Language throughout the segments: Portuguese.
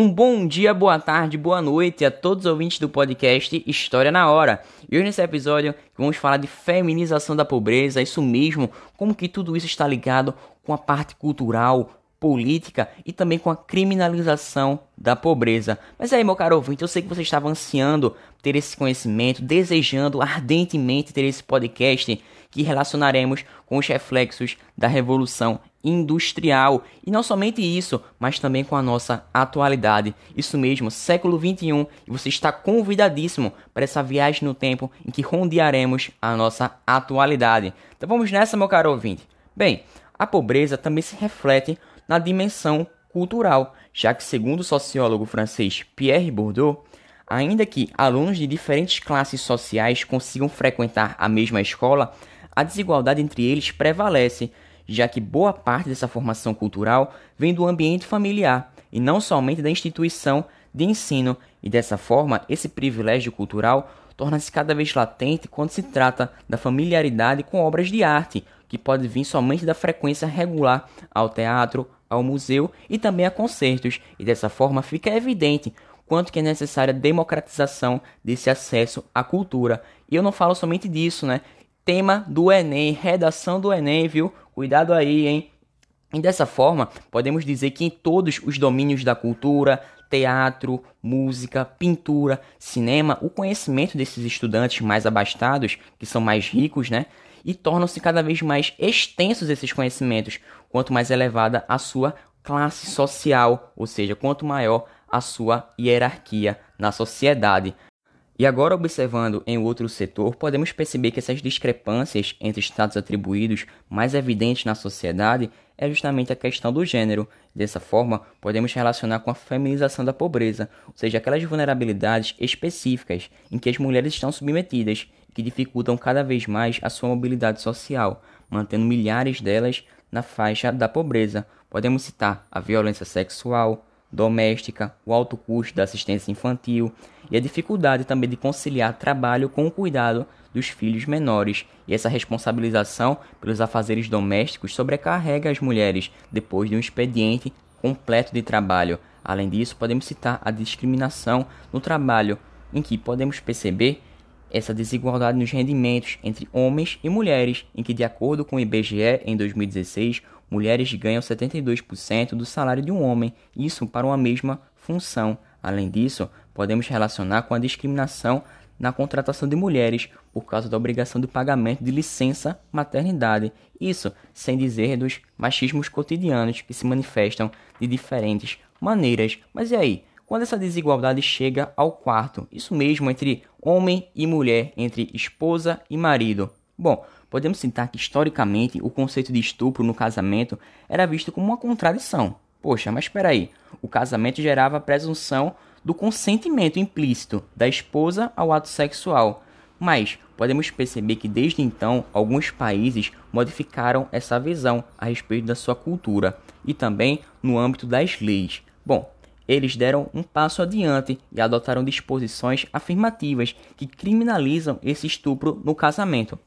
Um bom dia, boa tarde, boa noite a todos os ouvintes do podcast História na Hora. E hoje nesse episódio vamos falar de feminização da pobreza, isso mesmo, como que tudo isso está ligado com a parte cultural, política e também com a criminalização da pobreza. Mas aí, meu caro ouvinte, eu sei que você estava ansiando ter esse conhecimento, desejando ardentemente ter esse podcast que relacionaremos com os reflexos da revolução industrial e não somente isso, mas também com a nossa atualidade. Isso mesmo, século 21, e você está convidadíssimo para essa viagem no tempo em que rondearemos a nossa atualidade. Então vamos nessa, meu caro ouvinte. Bem, a pobreza também se reflete na dimensão cultural, já que, segundo o sociólogo francês Pierre Bourdieu, ainda que alunos de diferentes classes sociais consigam frequentar a mesma escola, a desigualdade entre eles prevalece, já que boa parte dessa formação cultural vem do ambiente familiar e não somente da instituição de ensino, e dessa forma esse privilégio cultural torna-se cada vez latente quando se trata da familiaridade com obras de arte, que pode vir somente da frequência regular ao teatro, ao museu e também a concertos, e dessa forma fica evidente quanto que é necessária a democratização desse acesso à cultura. E eu não falo somente disso, né? Tema do Enem, redação do Enem, viu? Cuidado aí, hein? E dessa forma, podemos dizer que em todos os domínios da cultura, teatro, música, pintura, cinema, o conhecimento desses estudantes mais abastados, que são mais ricos, né? E tornam-se cada vez mais extensos esses conhecimentos, quanto mais elevada a sua classe social, ou seja, quanto maior a sua hierarquia na sociedade. E agora, observando em outro setor, podemos perceber que essas discrepâncias entre status atribuídos mais evidentes na sociedade é justamente a questão do gênero. Dessa forma, podemos relacionar com a feminização da pobreza, ou seja, aquelas vulnerabilidades específicas em que as mulheres estão submetidas, que dificultam cada vez mais a sua mobilidade social, mantendo milhares delas na faixa da pobreza. Podemos citar a violência sexual, doméstica, o alto custo da assistência infantil e a dificuldade também de conciliar trabalho com o cuidado dos filhos menores. E essa responsabilização pelos afazeres domésticos sobrecarrega as mulheres depois de um expediente completo de trabalho. Além disso, podemos citar a discriminação no trabalho, em que podemos perceber essa desigualdade nos rendimentos entre homens e mulheres, em que, de acordo com o IBGE, em 2016, mulheres ganham 72% do salário de um homem, isso para uma mesma função. Além disso, podemos relacionar com a discriminação na contratação de mulheres por causa da obrigação de pagamento de licença maternidade. Isso sem dizer dos machismos cotidianos que se manifestam de diferentes maneiras. Mas e aí? Quando essa desigualdade chega ao quarto, isso mesmo entre homem e mulher, entre esposa e marido. Bom, podemos citar que historicamente o conceito de estupro no casamento era visto como uma contradição. Poxa, mas espera aí, o casamento gerava a presunção do consentimento implícito da esposa ao ato sexual. Mas podemos perceber que desde então alguns países modificaram essa visão a respeito da sua cultura e também no âmbito das leis. Bom, eles deram um passo adiante e adotaram disposições afirmativas que criminalizam esse estupro no casamento.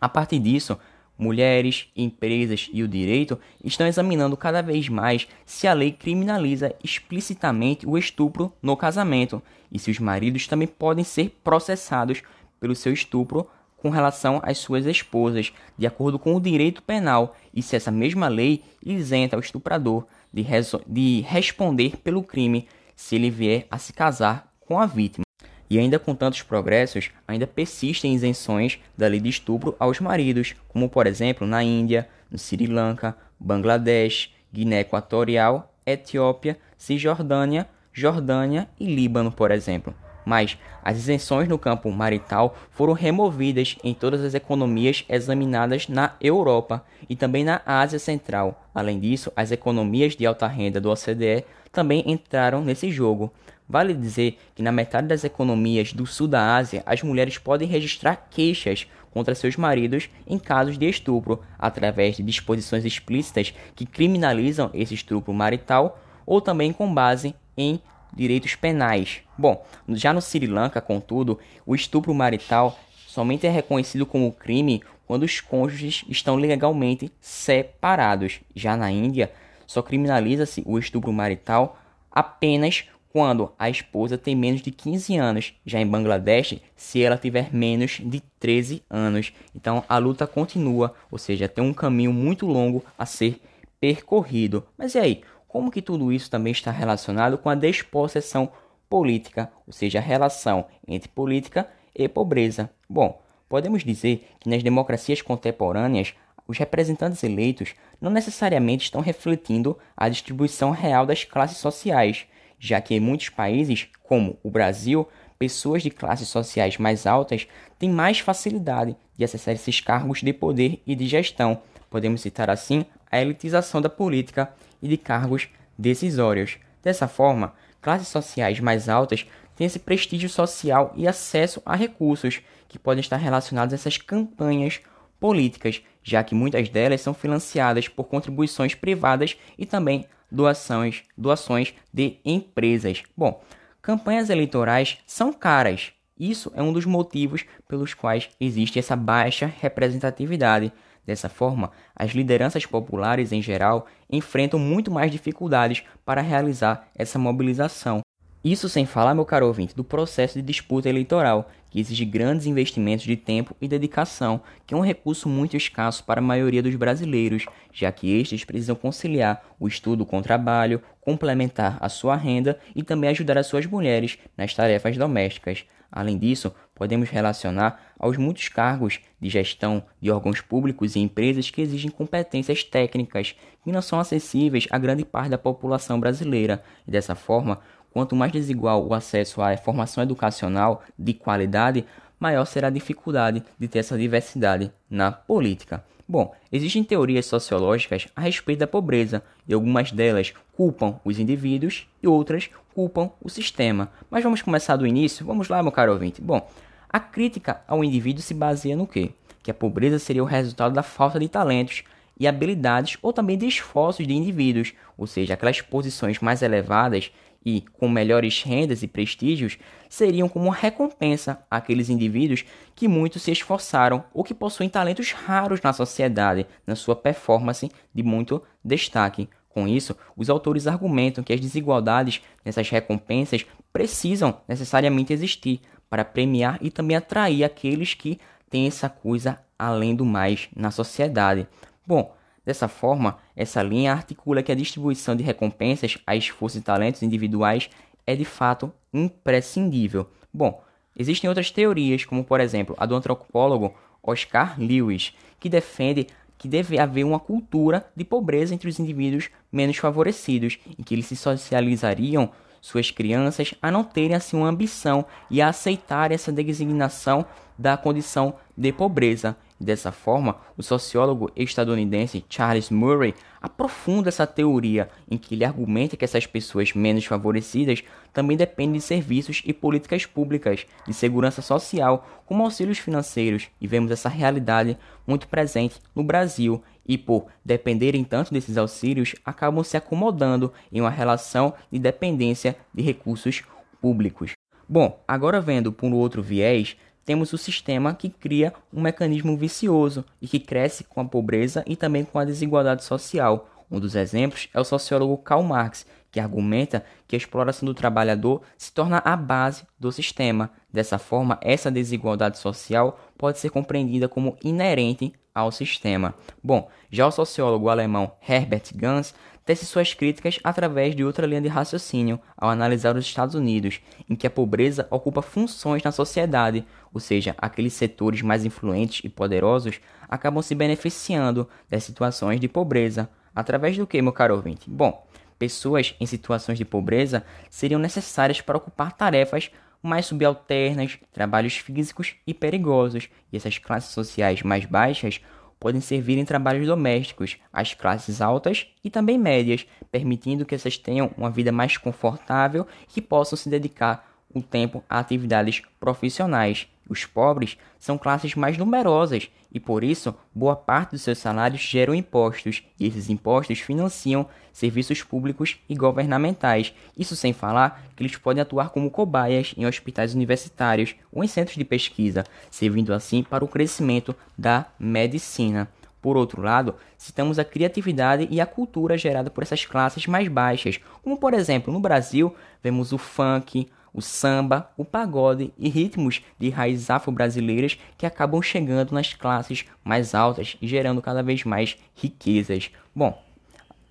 A partir disso, mulheres, empresas e o direito estão examinando cada vez mais se a lei criminaliza explicitamente o estupro no casamento e se os maridos também podem ser processados pelo seu estupro com relação às suas esposas, de acordo com o direito penal, e se essa mesma lei isenta o estuprador de, de responder pelo crime se ele vier a se casar com a vítima. E ainda com tantos progressos, ainda persistem isenções da lei de estupro aos maridos, como por exemplo na Índia, no Sri Lanka, Bangladesh, Guiné Equatorial, Etiópia, Cisjordânia, Jordânia e Líbano, por exemplo mas as isenções no campo marital foram removidas em todas as economias examinadas na Europa e também na Ásia Central. Além disso, as economias de alta renda do OCDE também entraram nesse jogo. Vale dizer que na metade das economias do sul da Ásia, as mulheres podem registrar queixas contra seus maridos em casos de estupro, através de disposições explícitas que criminalizam esse estupro marital ou também com base em direitos penais. Bom, já no Sri Lanka, contudo, o estupro marital somente é reconhecido como crime quando os cônjuges estão legalmente separados. Já na Índia, só criminaliza-se o estupro marital apenas quando a esposa tem menos de 15 anos. Já em Bangladesh, se ela tiver menos de 13 anos. Então a luta continua, ou seja, tem um caminho muito longo a ser percorrido. Mas e aí? Como que tudo isso também está relacionado com a despossessão política, ou seja, a relação entre política e pobreza? Bom, podemos dizer que nas democracias contemporâneas, os representantes eleitos não necessariamente estão refletindo a distribuição real das classes sociais, já que em muitos países, como o Brasil, pessoas de classes sociais mais altas têm mais facilidade de acessar esses cargos de poder e de gestão. Podemos citar assim a elitização da política e de cargos decisórios. Dessa forma, classes sociais mais altas têm esse prestígio social e acesso a recursos que podem estar relacionados a essas campanhas políticas, já que muitas delas são financiadas por contribuições privadas e também doações, doações de empresas. Bom, campanhas eleitorais são caras. Isso é um dos motivos pelos quais existe essa baixa representatividade Dessa forma, as lideranças populares em geral enfrentam muito mais dificuldades para realizar essa mobilização. Isso sem falar, meu caro ouvinte, do processo de disputa eleitoral, que exige grandes investimentos de tempo e dedicação, que é um recurso muito escasso para a maioria dos brasileiros, já que estes precisam conciliar o estudo com o trabalho, complementar a sua renda e também ajudar as suas mulheres nas tarefas domésticas. Além disso, podemos relacionar aos muitos cargos de gestão de órgãos públicos e empresas que exigem competências técnicas que não são acessíveis a grande parte da população brasileira. E dessa forma, quanto mais desigual o acesso à formação educacional de qualidade, maior será a dificuldade de ter essa diversidade na política. Bom, existem teorias sociológicas a respeito da pobreza, e algumas delas culpam os indivíduos e outras culpam o sistema. Mas vamos começar do início? Vamos lá, meu caro ouvinte. Bom, a crítica ao indivíduo se baseia no quê? Que a pobreza seria o resultado da falta de talentos e habilidades ou também de esforços de indivíduos, ou seja, aquelas posições mais elevadas e com melhores rendas e prestígios seriam como recompensa àqueles indivíduos que muito se esforçaram ou que possuem talentos raros na sociedade, na sua performance de muito destaque. Com isso, os autores argumentam que as desigualdades nessas recompensas precisam necessariamente existir para premiar e também atrair aqueles que têm essa coisa além do mais na sociedade. Bom, Dessa forma, essa linha articula que a distribuição de recompensas a esforços e talentos individuais é de fato imprescindível. Bom, existem outras teorias, como por exemplo a do antropólogo Oscar Lewis, que defende que deve haver uma cultura de pobreza entre os indivíduos menos favorecidos, em que eles se socializariam suas crianças a não terem assim uma ambição e a aceitar essa designação da condição de pobreza. Dessa forma, o sociólogo estadunidense Charles Murray aprofunda essa teoria em que ele argumenta que essas pessoas menos favorecidas também dependem de serviços e políticas públicas de segurança social, como auxílios financeiros, e vemos essa realidade muito presente no Brasil e por dependerem tanto desses auxílios, acabam se acomodando em uma relação de dependência de recursos públicos. Bom, agora vendo por outro viés, temos o sistema que cria um mecanismo vicioso e que cresce com a pobreza e também com a desigualdade social. Um dos exemplos é o sociólogo Karl Marx, que argumenta que a exploração do trabalhador se torna a base do sistema. Dessa forma, essa desigualdade social pode ser compreendida como inerente ao sistema. Bom, já o sociólogo alemão Herbert Gans tece suas críticas através de outra linha de raciocínio ao analisar os Estados Unidos, em que a pobreza ocupa funções na sociedade, ou seja, aqueles setores mais influentes e poderosos acabam se beneficiando das situações de pobreza. Através do que, meu caro ouvinte? Bom, pessoas em situações de pobreza seriam necessárias para ocupar tarefas mais subalternas, trabalhos físicos e perigosos, e essas classes sociais mais baixas podem servir em trabalhos domésticos às classes altas e também médias, permitindo que essas tenham uma vida mais confortável e possam se dedicar o tempo a atividades profissionais. Os pobres são classes mais numerosas e, por isso, boa parte dos seus salários geram impostos, e esses impostos financiam serviços públicos e governamentais. Isso sem falar que eles podem atuar como cobaias em hospitais universitários ou em centros de pesquisa, servindo assim para o crescimento da medicina. Por outro lado, citamos a criatividade e a cultura gerada por essas classes mais baixas, como por exemplo, no Brasil, vemos o funk, o samba, o pagode e ritmos de raízes afro-brasileiras que acabam chegando nas classes mais altas e gerando cada vez mais riquezas. Bom,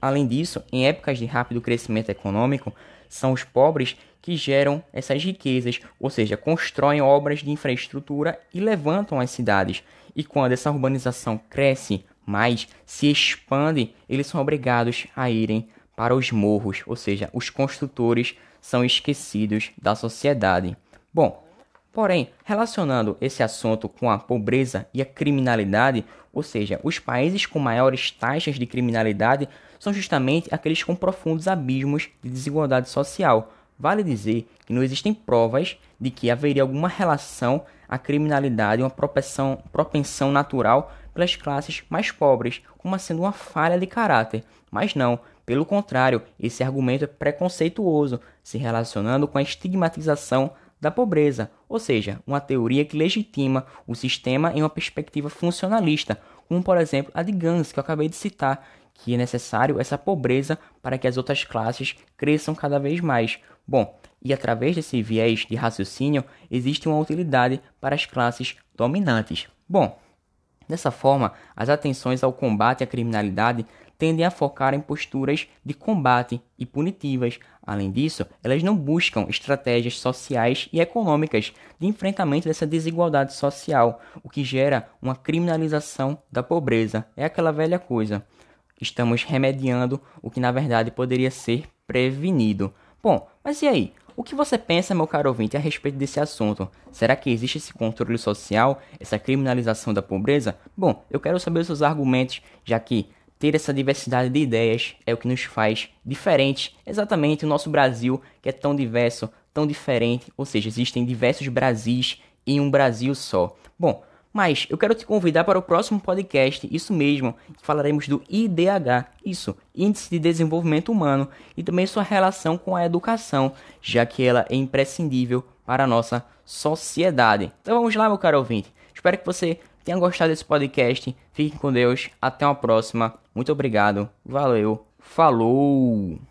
além disso, em épocas de rápido crescimento econômico, são os pobres que geram essas riquezas, ou seja, constroem obras de infraestrutura e levantam as cidades. E quando essa urbanização cresce mais, se expande, eles são obrigados a irem para os morros, ou seja, os construtores são esquecidos da sociedade. Bom, porém, relacionando esse assunto com a pobreza e a criminalidade, ou seja, os países com maiores taxas de criminalidade são justamente aqueles com profundos abismos de desigualdade social. Vale dizer que não existem provas de que haveria alguma relação à criminalidade, uma propensão, propensão natural pelas classes mais pobres, como sendo uma falha de caráter. Mas não, pelo contrário, esse argumento é preconceituoso, se relacionando com a estigmatização da pobreza, ou seja, uma teoria que legitima o sistema em uma perspectiva funcionalista, como por exemplo a de Gans, que eu acabei de citar, que é necessário essa pobreza para que as outras classes cresçam cada vez mais. Bom, e através desse viés de raciocínio existe uma utilidade para as classes dominantes. Bom, dessa forma, as atenções ao combate à criminalidade tendem a focar em posturas de combate e punitivas. Além disso, elas não buscam estratégias sociais e econômicas de enfrentamento dessa desigualdade social, o que gera uma criminalização da pobreza. É aquela velha coisa. Estamos remediando o que na verdade poderia ser prevenido. Bom, mas e aí? O que você pensa, meu caro ouvinte, a respeito desse assunto? Será que existe esse controle social, essa criminalização da pobreza? Bom, eu quero saber os seus argumentos, já que ter essa diversidade de ideias é o que nos faz diferentes. Exatamente o nosso Brasil, que é tão diverso, tão diferente, ou seja, existem diversos Brasis em um Brasil só. Bom, mas eu quero te convidar para o próximo podcast, isso mesmo, falaremos do IDH, isso, Índice de Desenvolvimento Humano, e também sua relação com a educação, já que ela é imprescindível para a nossa sociedade. Então vamos lá, meu caro ouvinte. Espero que você tenha gostado desse podcast. Fique com Deus. Até uma próxima. Muito obrigado. Valeu. Falou!